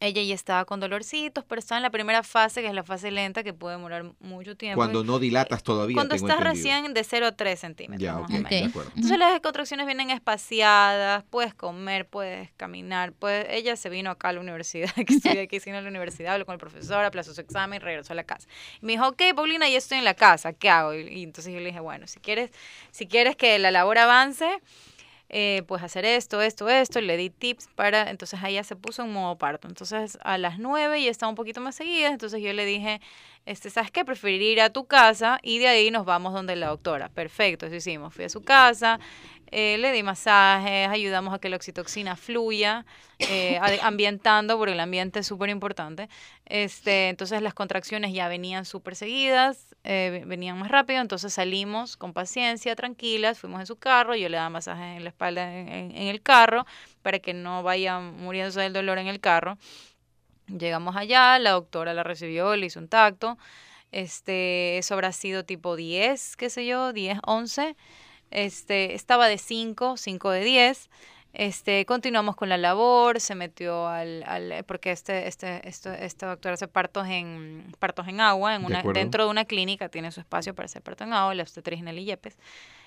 Ella ya estaba con dolorcitos, pero estaba en la primera fase, que es la fase lenta, que puede demorar mucho tiempo. Cuando no dilatas todavía. Cuando tengo estás entendido. recién de 0 a 3 centímetros. Ya, más ok, o menos. Ok. de acuerdo. Entonces las contracciones vienen espaciadas, puedes comer, puedes caminar, puedes... ella se vino acá a la universidad, que estudié aquí, se vino a la universidad, habló con el profesor, aplazó su examen y regresó a la casa. Y me dijo, ok, Paulina, ya estoy en la casa, ¿qué hago? Y, y entonces yo le dije, bueno, si quieres, si quieres que la labor avance, eh, pues hacer esto, esto, esto, y le di tips para, entonces ella se puso en modo parto. Entonces a las 9 ya estaba un poquito más seguida, entonces yo le dije, este, ¿sabes qué? Preferiría ir a tu casa y de ahí nos vamos donde la doctora. Perfecto, eso hicimos. Fui a su casa, eh, le di masajes, ayudamos a que la oxitoxina fluya, eh, ambientando, porque el ambiente es súper importante. Este, entonces las contracciones ya venían súper seguidas, eh, ve- venían más rápido, entonces salimos con paciencia, tranquilas, fuimos en su carro, yo le daba masajes en la espalda en, en- en el carro para que no vaya muriéndose del dolor en el carro. Llegamos allá, la doctora la recibió, le hizo un tacto. Este, eso habrá sido tipo 10, qué sé yo, 10, 11. Este, estaba de 5, 5 de 10. Este, continuamos con la labor, se metió al, al porque este, este, este, esta doctora hace partos en, partos en agua, en De una, acuerdo. dentro de una clínica, tiene su espacio para hacer parto en agua, la obstetriz Nelly Yepes.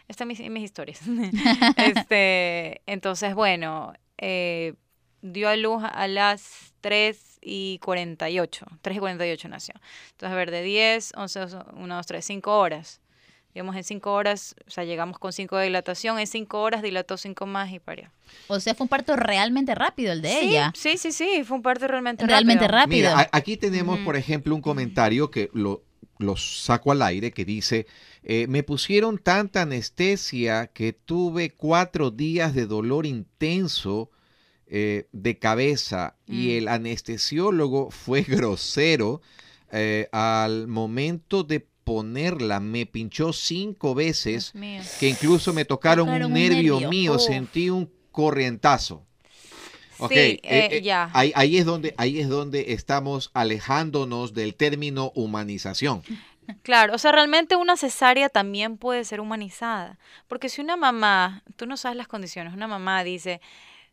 Estas mis, mis historias. este, entonces, bueno, eh, dio a luz a las 3 y 48. 3 y 48 nació. Entonces, a ver, de 10, 11, 1, 2, 3, 5 horas. Digamos, en 5 horas, o sea, llegamos con 5 de dilatación, en 5 horas dilató 5 más y parió. O sea, fue un parto realmente rápido el de sí, ella. Sí, sí, sí, fue un parto realmente Realmente rápido. rápido. Mira, aquí tenemos, Ujú. por ejemplo, un comentario que lo, lo saco al aire que dice, eh, me pusieron tanta anestesia que tuve cuatro días de dolor intenso eh, de cabeza y Mm. el anestesiólogo fue grosero eh, al momento de ponerla, me pinchó cinco veces que incluso me tocaron, Tocaron un un nervio, nervio. mío, Uf. sentí un corrientazo. Ok, Sí, eh, ya. Ahí, ahí es donde, ahí es donde estamos alejándonos del término humanización. Claro, o sea, realmente una cesárea también puede ser humanizada. Porque si una mamá, tú no sabes las condiciones, una mamá dice,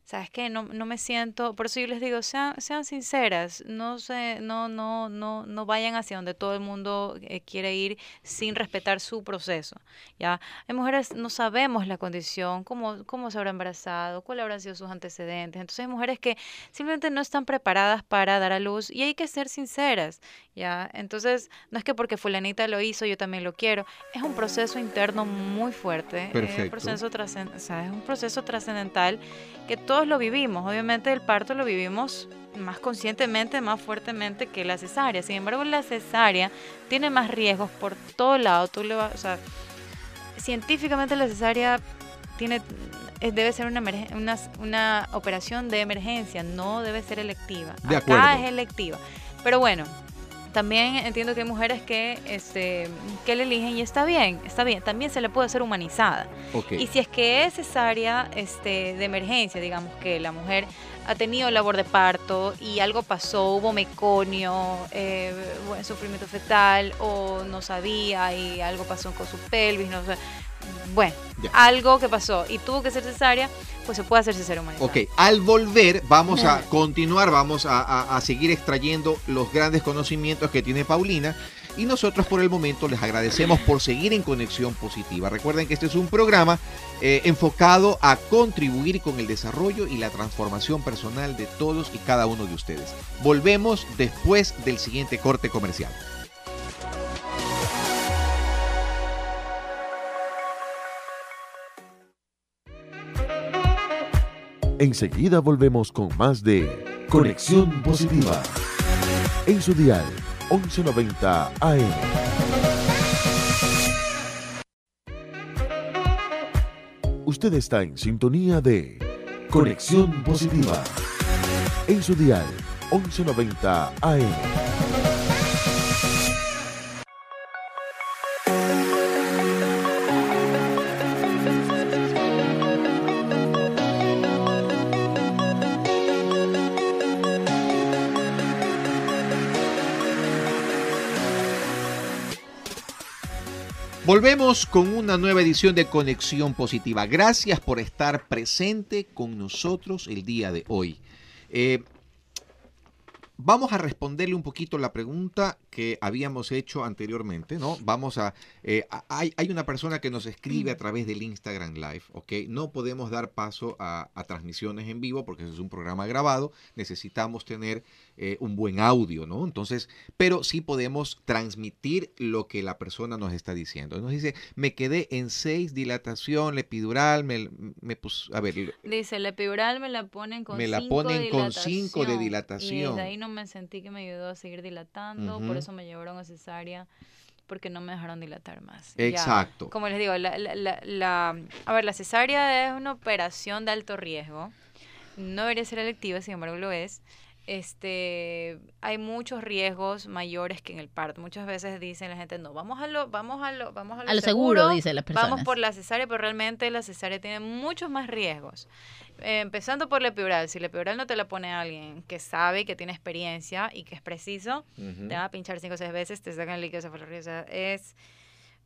¿sabes qué? No, no me siento, por eso yo les digo, sean, sean sinceras, no, se, no, no, no, no vayan hacia donde todo el mundo eh, quiere ir sin respetar su proceso, ¿ya? Hay mujeres, no sabemos la condición, cómo, cómo se habrá embarazado, cuáles habrán sido sus antecedentes, entonces hay mujeres que simplemente no están preparadas para dar a luz y hay que ser sinceras, ¿ya? Entonces, no es que porque fulanita lo hizo, yo también lo quiero, es un proceso interno muy fuerte, Perfecto. Es, un proceso trascend- o sea, es un proceso trascendental que todos lo vivimos. Obviamente el parto lo vivimos más conscientemente, más fuertemente que la cesárea. Sin embargo, la cesárea tiene más riesgos por todo lado. Tú le vas, o sea, científicamente la cesárea tiene eh, debe ser una, una, una operación de emergencia, no debe ser electiva. De Acá acuerdo. es electiva. Pero bueno, también entiendo que hay mujeres que, este, que le eligen y está bien, está bien. También se le puede hacer humanizada. Y si es que es cesárea este, de emergencia, digamos que la mujer ha tenido labor de parto y algo pasó, hubo meconio, eh, bueno, sufrimiento fetal o no sabía y algo pasó con su pelvis, no sé. Bueno, Ya. algo que pasó y tuvo que ser cesárea, pues se puede hacer cesárea humanizada. Ok, al volver vamos a continuar, vamos a, a- a seguir extrayendo los grandes conocimientos que tiene Paulina y nosotros por el momento les agradecemos por seguir en Conexión Positiva. Recuerden que este es un programa eh, enfocado a contribuir con el desarrollo y la transformación personal de todos y cada uno de ustedes. Volvemos después del siguiente corte comercial. Enseguida volvemos con más de Conexión Positiva. En su dial 1190 AM. Usted está en sintonía de Conexión Positiva. En su dial 1190 AM. Volvemos con una nueva edición de Conexión Positiva. Gracias por estar presente con nosotros el día de hoy. Eh, vamos a responderle un poquito la pregunta que habíamos hecho anteriormente, ¿no? Vamos a... eh, a- hay, hay una persona que nos escribe a través del Instagram Live, ¿ok? No podemos dar paso a, a transmisiones en vivo porque eso es un programa grabado. Necesitamos tener eh, un buen audio, ¿no? Entonces, pero sí podemos transmitir lo que la persona nos está diciendo. Nos dice, me quedé en seis, dilatación, la epidural, me, me pus- a ver, Dice, la epidural me la ponen con Me la cinco ponen de con cinco de Y dilatación. desde ahí no me sentí que me ayudó a seguir dilatando, por eso me llevaron a cesárea, porque no me dejaron dilatar más. Ya. Exacto. Como les digo, la, la- la- la- a ver, la cesárea es una operación de alto riesgo. No debería ser electiva, sin embargo lo es. Este, hay muchos riesgos mayores que en el parto. Muchas veces dicen la gente, no, vamos a lo, vamos a lo, vamos a lo, A lo seguro, dicen las personas. Vamos por la cesárea, pero realmente la cesárea tiene muchos más riesgos. Eh, empezando por la epidural. Si la epidural no te la pone alguien que sabe, que tiene experiencia y que es preciso, te van a pinchar cinco o seis veces, te sacan el líquido cefalorraquídeo, o sea, es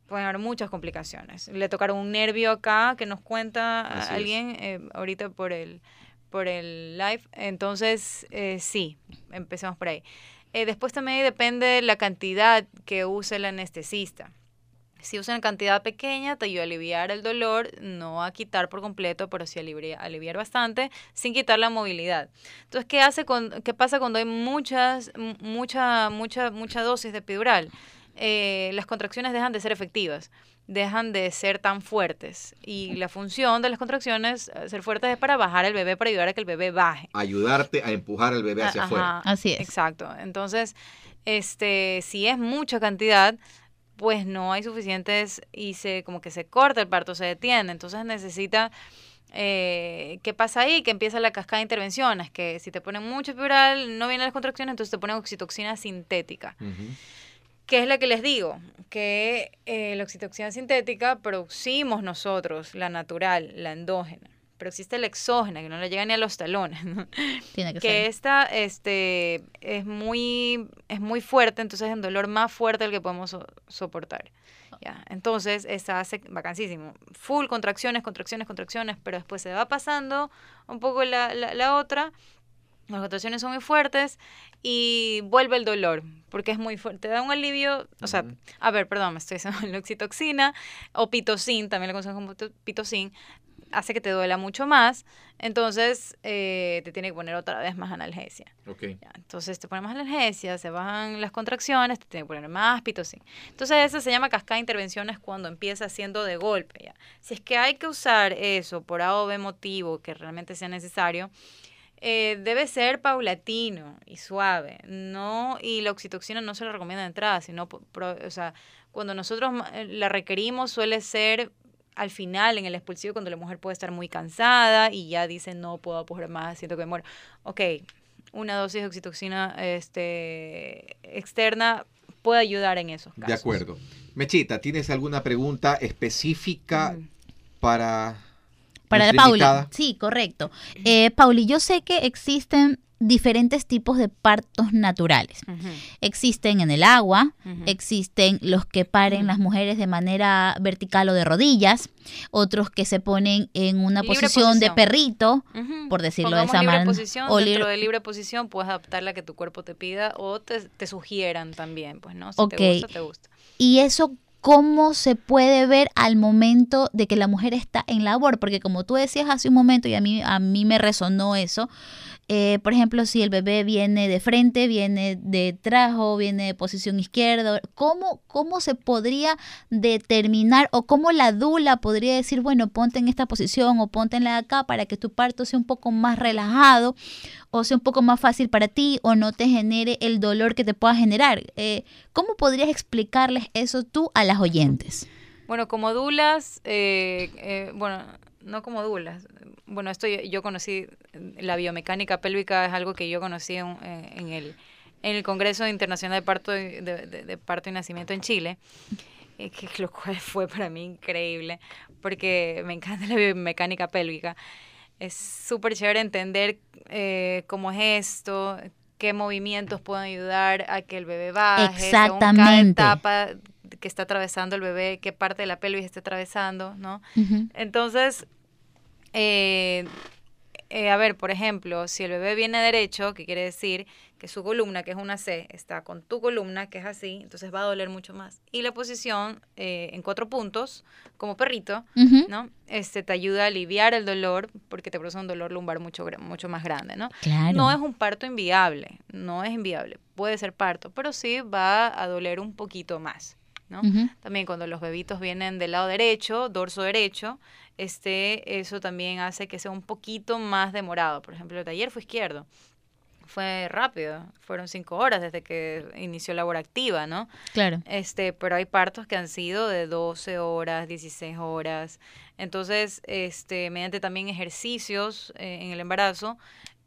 pueden haber muchas complicaciones. Le tocaron un nervio acá que nos cuenta Así alguien eh, ahorita por el por el live. Entonces, eh, sí, empecemos por ahí. Eh, después también depende de la cantidad que use el anestesista. Si usa en cantidad pequeña, te ayuda a aliviar el dolor, no a quitar por completo, pero sí alivia- aliviar bastante, sin quitar la movilidad. Entonces, ¿qué hace con, qué pasa cuando hay muchas, mu- mucha, mucha, mucha dosis de epidural? Eh, las contracciones dejan de ser efectivas, dejan de ser tan fuertes. Y la función de las contracciones, eh, ser fuertes, es para bajar al bebé, para ayudar a que el bebé baje. Ayudarte a empujar al bebé hacia afuera. Así es. Exacto. Entonces, este, si es mucha cantidad, pues no hay suficientes y se como que se corta el parto, se detiene. Entonces necesita eh, ¿qué pasa ahí? Que empieza la cascada de intervenciones, que si te ponen mucho epidural, no vienen las contracciones, entonces te ponen oxitoxina sintética. ¿Qué es la que les digo? Que eh, la oxitoxina sintética producimos nosotros, la natural, la endógena. pero existe la exógena, que no le llega ni a los talones, ¿no? Tiene que, que ser. esta este, es, muy, es muy fuerte, entonces es un dolor más fuerte del que podemos so- soportar. Ya, entonces, esta hace vacancísimo. Full contracciones, contracciones, contracciones, pero después se va pasando un poco la, la, la otra. Las contracciones son muy fuertes y vuelve el dolor, porque es muy fuerte. Te da un alivio, o sea, a ver, perdón, me estoy diciendo la oxitoxina o pitocin, también lo conocen como pito- pitocin, hace que te duela mucho más, entonces eh, te tiene que poner otra vez más analgesia. Ok. Ya, entonces te ponen más analgesia, se bajan las contracciones, te tiene que poner más pitocin. Entonces eso se llama cascada de intervenciones cuando empieza haciendo de golpe. Ya. Si es que hay que usar eso por A o B motivo que realmente sea necesario, eh, debe ser paulatino y suave. No, y la oxitoxina no se la recomienda de entrada, sino, pro- o sea, cuando nosotros eh, la requerimos suele ser al final en el expulsivo cuando la mujer puede estar muy cansada y ya dice no puedo apurar más, siento que me muero. Ok, una dosis de oxitoxina este, externa puede ayudar en esos casos. De acuerdo. Mechita, ¿tienes alguna pregunta específica Mm. para Para nuestra Pauli. Sí, correcto. Eh, Pauli, yo sé que existen diferentes tipos de partos naturales. Existen en el agua, existen los que paren las mujeres de manera vertical o de rodillas, otros que se ponen en una posición, de perrito, por decirlo de esa manera, o dentro libre- de libre posición puedes adaptar la que tu cuerpo te pida o te, te sugieran también, pues, ¿no? Si Ok. te gusta, te gusta. Y eso, ¿cómo se puede ver al momento de que la mujer está en labor? Porque como tú decías hace un momento, y a mí, a mí me resonó eso, eh, por ejemplo, si el bebé viene de frente, viene detrás o viene de posición izquierda, ¿cómo, ¿cómo se podría determinar o cómo la dula podría decir, bueno, ponte en esta posición o ponte en la de acá para que tu parto sea un poco más relajado o sea un poco más fácil para ti o no te genere el dolor que te pueda generar? Eh, ¿Cómo podrías explicarles eso tú a las oyentes? Bueno, como dulas, eh, eh, bueno, no como dulas. Bueno, esto yo, yo conocí, la biomecánica pélvica es algo que yo conocí en, eh, en el, en el Congreso Internacional de Parto, y- de, de- de Parto y Nacimiento en Chile, eh, que lo cual fue para mí increíble, porque me encanta la biomecánica pélvica. Es súper chévere entender eh, cómo es esto, qué movimientos pueden ayudar a que el bebé baje, según cada Exactamente. etapa que está atravesando el bebé, qué parte de la pelvis está atravesando, ¿no? Entonces, eh, eh, a ver, por ejemplo, si el bebé viene derecho, que quiere decir que su columna, que es una C, está con tu columna, que es así, entonces va a doler mucho más. Y la posición eh, en cuatro puntos, como perrito. ¿no? Este te ayuda a aliviar el dolor porque te produce un dolor lumbar mucho, mucho más grande, ¿no? Claro. No es un parto inviable, no es inviable, puede ser parto, pero sí va a doler un poquito más, También cuando los bebitos vienen del lado derecho, dorso derecho, este, eso también hace que sea un poquito más demorado. Por ejemplo, el taller fue izquierdo. Fue rápido, fueron cinco horas desde que inició labor activa, ¿no? Claro. Este, pero hay partos que han sido de 12 horas, 16 horas. Entonces, este, mediante también ejercicios eh, en el embarazo,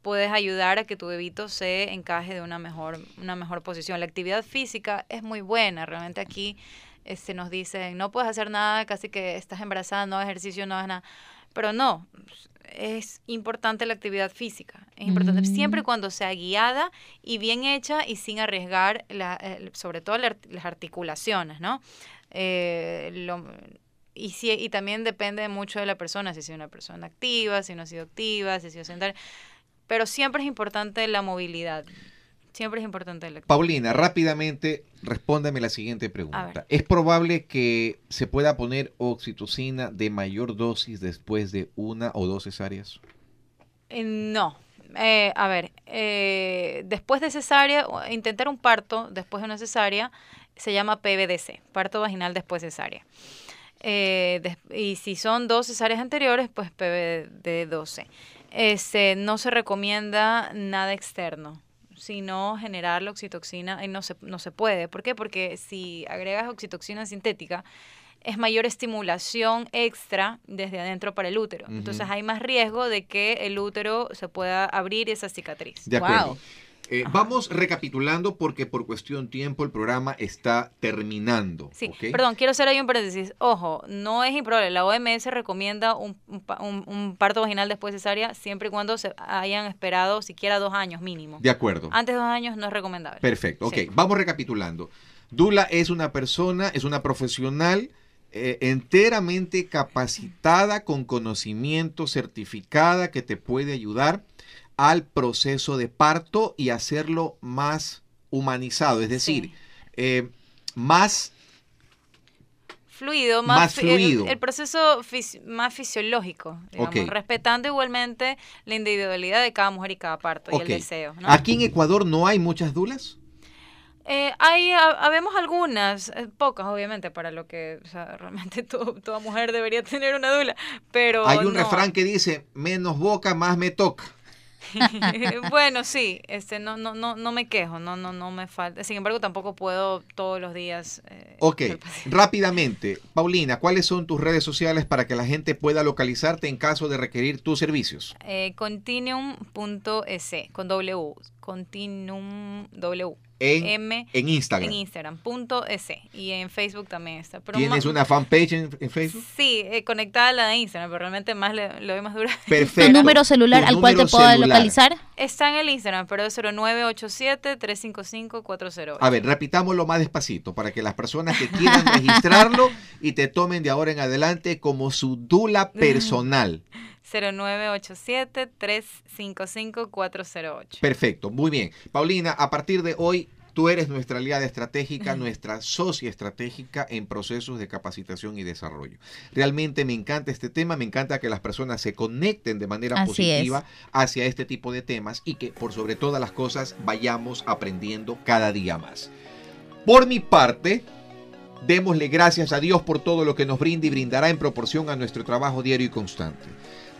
puedes ayudar a que tu bebito se encaje de una mejor, una mejor posición. La actividad física es muy buena. Realmente aquí este, nos dicen, no puedes hacer nada, casi que estás embarazada, no hagas ejercicio, no hagas nada. Pero no, es importante la actividad física. Es importante siempre Mm. cuando sea guiada y bien hecha y sin arriesgar, la, eh, sobre todo la las articulaciones, ¿no? Eh, lo- y, si, y también depende mucho de la persona, si es una persona activa, si no ha sido activa, si ha sido sedentaria. Pero siempre es importante la movilidad. Siempre es importante la. Paulina, rápidamente respóndame la siguiente pregunta. ¿Es probable que se pueda poner oxitocina de mayor dosis después de una o dos cesáreas? Eh, No. Eh, a ver, eh, después de cesárea, intentar un parto después de una cesárea se llama PVDC, parto vaginal después cesárea. Eh, y si son dos cesáreas anteriores, pues PVD12. Este, no se recomienda nada externo, sino generar la oxitoxina y no se, no se puede. ¿Por qué? Porque si agregas oxitoxina sintética, es mayor estimulación extra desde adentro para el útero. Entonces hay más riesgo de que el útero se pueda abrir esa cicatriz. De acuerdo. Wow. Eh, vamos recapitulando porque por cuestión tiempo el programa está terminando. Sí, perdón, quiero hacer ahí un paréntesis. Ojo, no es improbable. La OMS recomienda un, un pa- un- un parto vaginal después de cesárea siempre y cuando se hayan esperado siquiera dos años mínimo. De acuerdo. Antes de dos años no es recomendable. Perfecto, ok. Sí. Vamos recapitulando. Dula es una persona, es una profesional eh, enteramente capacitada, con conocimiento, certificada, que te puede ayudar al proceso de parto y hacerlo más humanizado, es decir, Sí. eh, más Fluido, más, Más fi- el- fluido. El, proceso fisi- más fisiológico, digamos, respetando igualmente la individualidad de cada mujer y cada parto y el deseo. ¿no? Aquí en Ecuador no hay muchas dulas. Eh, hay, ha- habemos algunas, eh, pocas obviamente, para lo que o sea, realmente to- toda mujer debería tener una dula, pero hay un no. refrán que dice, menos boca, más me toca. bueno, sí, este, no, no, no, no me quejo, no, no, no me falta. Sin embargo, tampoco puedo todos los días. eh, Ok, rápidamente, Paulina, ¿cuáles son tus redes sociales para que la gente pueda localizarte en caso de requerir tus servicios? Eh, continuum.es con W, continuum W En, M en Instagram. en Instagram punto S y en Facebook también está. Pero ¿Tienes una fanpage en, en Facebook? Sí, eh, conectada a la de Instagram, pero realmente más le, lo doy más dura. ¿Tu Perfecto. número celular Tu al cual te puedo celular. localizar? Está en el Instagram, pero es 0987-355-408. A ver, repitámoslo más despacito para que las personas que quieran registrarlo y te tomen de ahora en adelante como su dula personal. 0987-355-408. Perfecto, muy bien. Paulina, a partir de hoy tú eres nuestra aliada estratégica, nuestra socia estratégica en procesos de capacitación y desarrollo. Realmente me encanta este tema, me encanta que las personas se conecten de manera Así positiva hacia este tipo de temas y que por sobre todas las cosas vayamos aprendiendo cada día más. Por mi parte, démosle gracias a Dios por todo lo que nos brinda y brindará en proporción a nuestro trabajo diario y constante.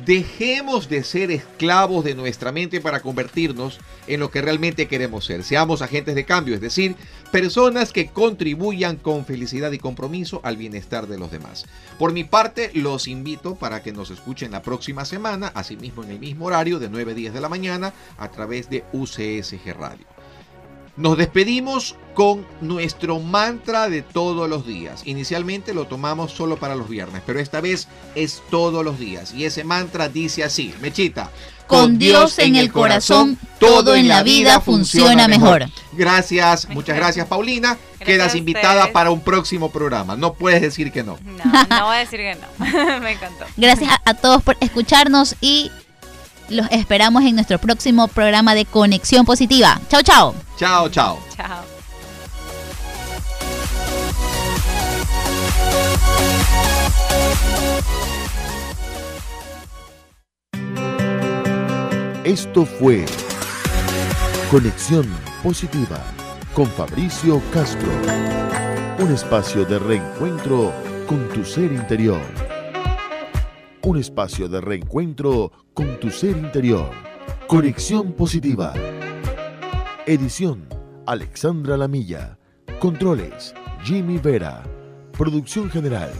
Dejemos de ser esclavos de nuestra mente para convertirnos en lo que realmente queremos ser. Seamos agentes de cambio, es decir, personas que contribuyan con felicidad y compromiso al bienestar de los demás. Por mi parte, los invito para que nos escuchen la próxima semana, asimismo en el mismo horario de 9 a 10 de la mañana, a través de UCSG Radio. Nos despedimos con nuestro mantra de todos los días. Inicialmente lo tomamos solo para los viernes, pero esta vez es todos los días. Y ese mantra dice así, Mechita. Con Dios en el corazón, todo en la vida funciona mejor. Gracias, muchas gracias Paulina. Gracias Quedas invitada para un próximo programa. No puedes decir que no. No, no voy a decir que no. Me encantó. Gracias a, a todos por escucharnos y los esperamos en nuestro próximo programa de Conexión Positiva. Chao, chao. Chao, chao. Chao. Esto fue Conexión Positiva con Fabricio Castro. Un espacio de reencuentro con tu ser interior. Un espacio de reencuentro con tu ser interior. Conexión Positiva. Edición Alexandra Lamilla. Controles Jimmy Vera. Producción general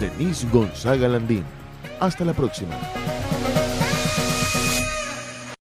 Denise Gonzaga Landín. Hasta la próxima.